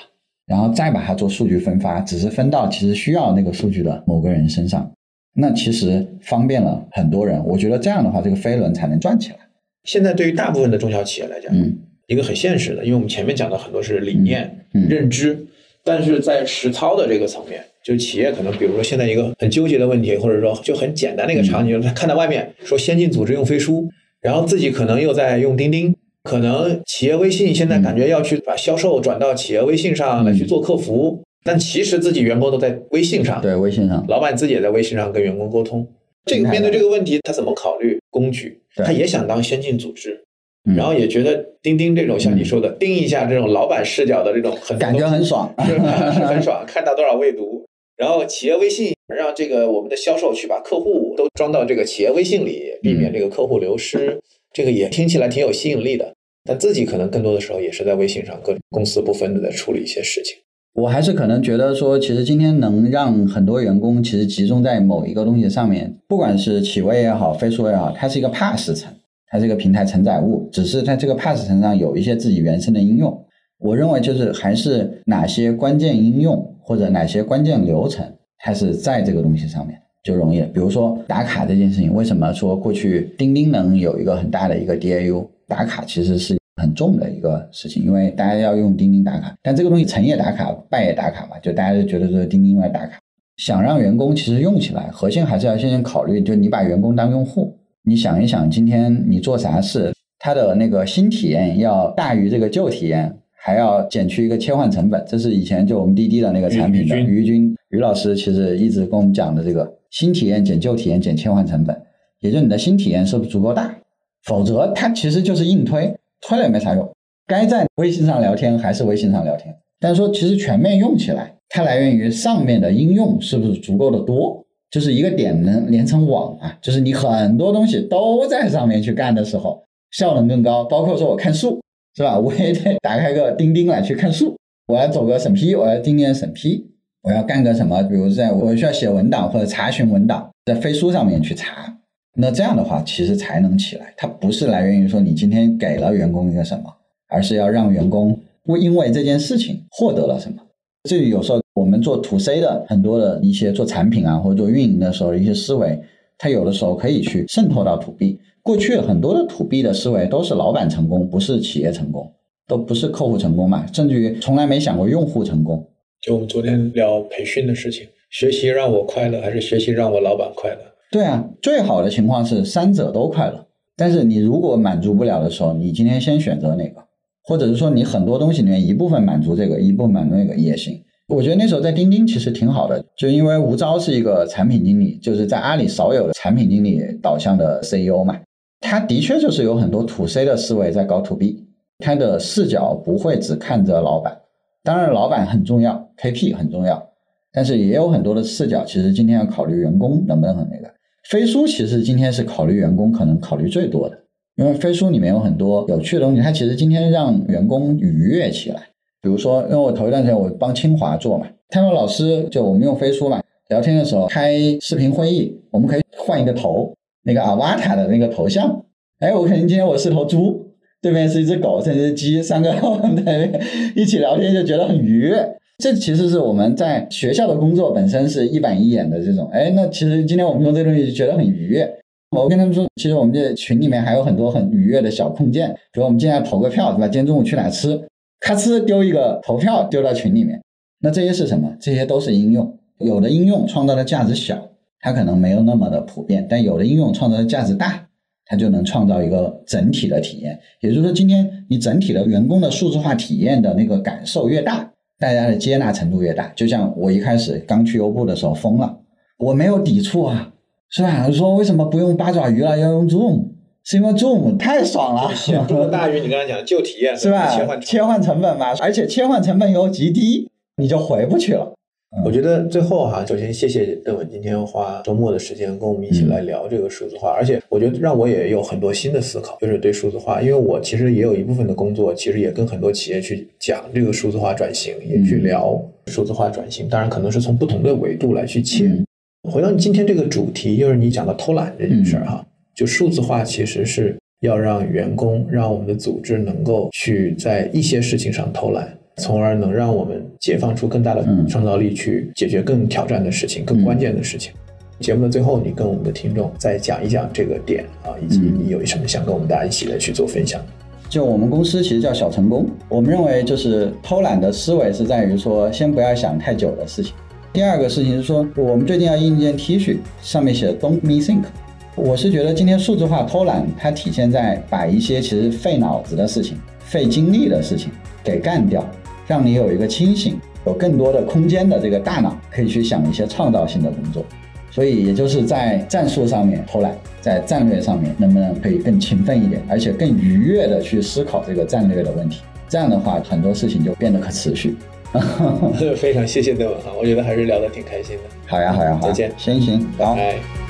然后再把它做数据分发，只是分到其实需要那个数据的某个人身上，那其实方便了很多人。我觉得这样的话，这个飞轮才能转起来。现在对于大部分的中小企业来讲，嗯一个很现实的，因为我们前面讲的很多是理念、嗯认知，但是在实操的这个层面，就是企业可能，比如说现在一个很纠结的问题，或者说就很简单的一个场景，就是他看到外面说先进组织用飞书，然后自己可能又在用钉钉，可能企业微信现在感觉要去把销售转到企业微信上来去做客服，但其实自己员工都在微信上，对，微信上，老板自己也在微信上跟员工沟通。这个面对这个问题，他怎么考虑工具？对他也想当先进组织，嗯然后也觉得钉钉这种像你说的钉一下这种老板视角的这种很感觉很爽。是是很爽，[laughs] 看到多少未读。然后企业微信让这个我们的销售去把客户都装到这个企业微信里，避免这个客户流失，这个也听起来挺有吸引力的。但自己可能更多的时候也是在微信上各公私不分的在处理一些事情。我还是可能觉得说，其实今天能让很多员工其实集中在某一个东西上面，不管是企微也好，飞书也好，它是一个 pass 层，它是一个平台承载物，只是在这个 pass 层上有一些自己原生的应用。我认为就是还是哪些关键应用或者哪些关键流程，它是在这个东西上面就容易。比如说打卡这件事情，为什么说过去钉钉能有一个很大的一个 DAU？打卡其实是很重的一个事情，因为大家要用钉钉打卡，但这个东西成也打卡，败也打卡嘛，就大家就觉得说钉钉来打卡。想让员工其实用起来，核心还是要先考虑，就你把员工当用户，你想一想，今天你做啥事，它的那个新体验要大于这个旧体验，还要减去一个切换成本。这是以前就我们滴滴的那个产品的于于军于老师其实一直跟我们讲的这个新体验减旧体验减切换成本，也就你的新体验是不是足够大，否则它其实就是硬推，推了也没啥用。该在微信上聊天还是微信上聊天，但是说其实全面用起来，它来源于上面的应用是不是足够的多，就是一个点能连成网啊，就是你很多东西都在上面去干的时候，效能更高。包括说我看数是吧，[laughs] 我也得打开个钉钉来去看数，我要走个审批，我要钉钉审批，我要干个什么，比如在我需要写文档或者查询文档，在飞书上面去查。那这样的话，其实才能起来。它不是来源于说你今天给了员工一个什么，而是要让员工为因为这件事情获得了什么。这里有时候我们做 to C 的很多的一些做产品啊，或者做运营的时候一些思维，它有的时候可以去渗透到 to B。过去很多的 to B 的思维都是老板成功，不是企业成功，都不是客户成功嘛，甚至于从来没想过用户成功。就我们昨天聊培训的事情，学习让我快乐，还是学习让我老板快乐？对啊，最好的情况是三者都快乐。但是你如果满足不了的时候，你今天先选择哪个，或者是说你很多东西里面一部分满足这个，一部分满足那个也行。我觉得那时候在钉钉其实挺好的，就因为吴钊是一个产品经理，就是在阿里少有的产品经理导向的 CEO 嘛，他的确就是有很多 to C 的思维在搞 to B，他的视角不会只看着老板，当然老板很重要，KP 很重要，但是也有很多的视角，其实今天要考虑员工能不能很那个。飞书其实今天是考虑员工可能考虑最多的，因为飞书里面有很多有趣的东西，它其实今天让员工愉悦起来。比如说，因为我头一段时间我帮清华做嘛，他们老师就我们用飞书嘛，聊天的时候开视频会议，我们可以换一个头，那个阿瓦塔的那个头像。哎，我可能今天我是头猪，对面是一只狗，甚至是鸡，三个 [laughs] 在一起聊天就觉得很愉悦。这其实是我们在学校的工作本身是一板一眼的这种，哎，那其实今天我们用这东西就觉得很愉悦。我跟他们说，其实我们这群里面还有很多很愉悦的小空间，比如我们今天投个票，对吧？今天中午去哪吃，咔哧丢一个投票丢到群里面。那这些是什么？这些都是应用。有的应用创造的价值小，它可能没有那么的普遍；但有的应用创造的价值大，它就能创造一个整体的体验。也就是说，今天你整体的员工的数字化体验的那个感受越大。大家的接纳程度越大，就像我一开始刚去优步的时候疯了，我没有抵触啊，是吧？说为什么不用八爪鱼了，要用 Zoom？是因为 Zoom 太爽了，显著的大于你刚才讲的旧体验 [laughs] 是吧？切换切换成本嘛，而且切换成本又极低，你就回不去了。我觉得最后哈，首先谢谢邓文今天花周末的时间跟我们一起来聊这个数字化，而且我觉得让我也有很多新的思考，就是对数字化，因为我其实也有一部分的工作，其实也跟很多企业去讲这个数字化转型，也去聊数字化转型，当然可能是从不同的维度来去切。回到今天这个主题，就是你讲到偷懒这件事儿哈，就数字化其实是要让员工、让我们的组织能够去在一些事情上偷懒，从而能让我们解放出更大的创造力，去解决更挑战的事情、更关键的事情。节目的最后，你跟我们的听众再讲一讲这个点啊，以及你有什么想跟我们大家一起来去做分享。就我们公司其实叫小成功，我们认为就是偷懒的思维是在于说，先不要想太久的事情。第二个事情是说，我们最近要印一件 T 恤，上面写的 “Don't me think”。我是觉得今天数字化偷懒，它体现在把一些其实费脑子的事情、费精力的事情给干掉，让你有一个清醒、有更多的空间的这个大脑，可以去想一些创造性的工作。所以，也就是在战术上面偷懒，在战略上面能不能可以更勤奋一点，而且更愉悦的去思考这个战略的问题。这样的话，很多事情就变得可持续。[laughs] 非常谢谢邓文哈，我觉得还是聊得挺开心的。好呀，好呀，好，再见，行行，拜。拜。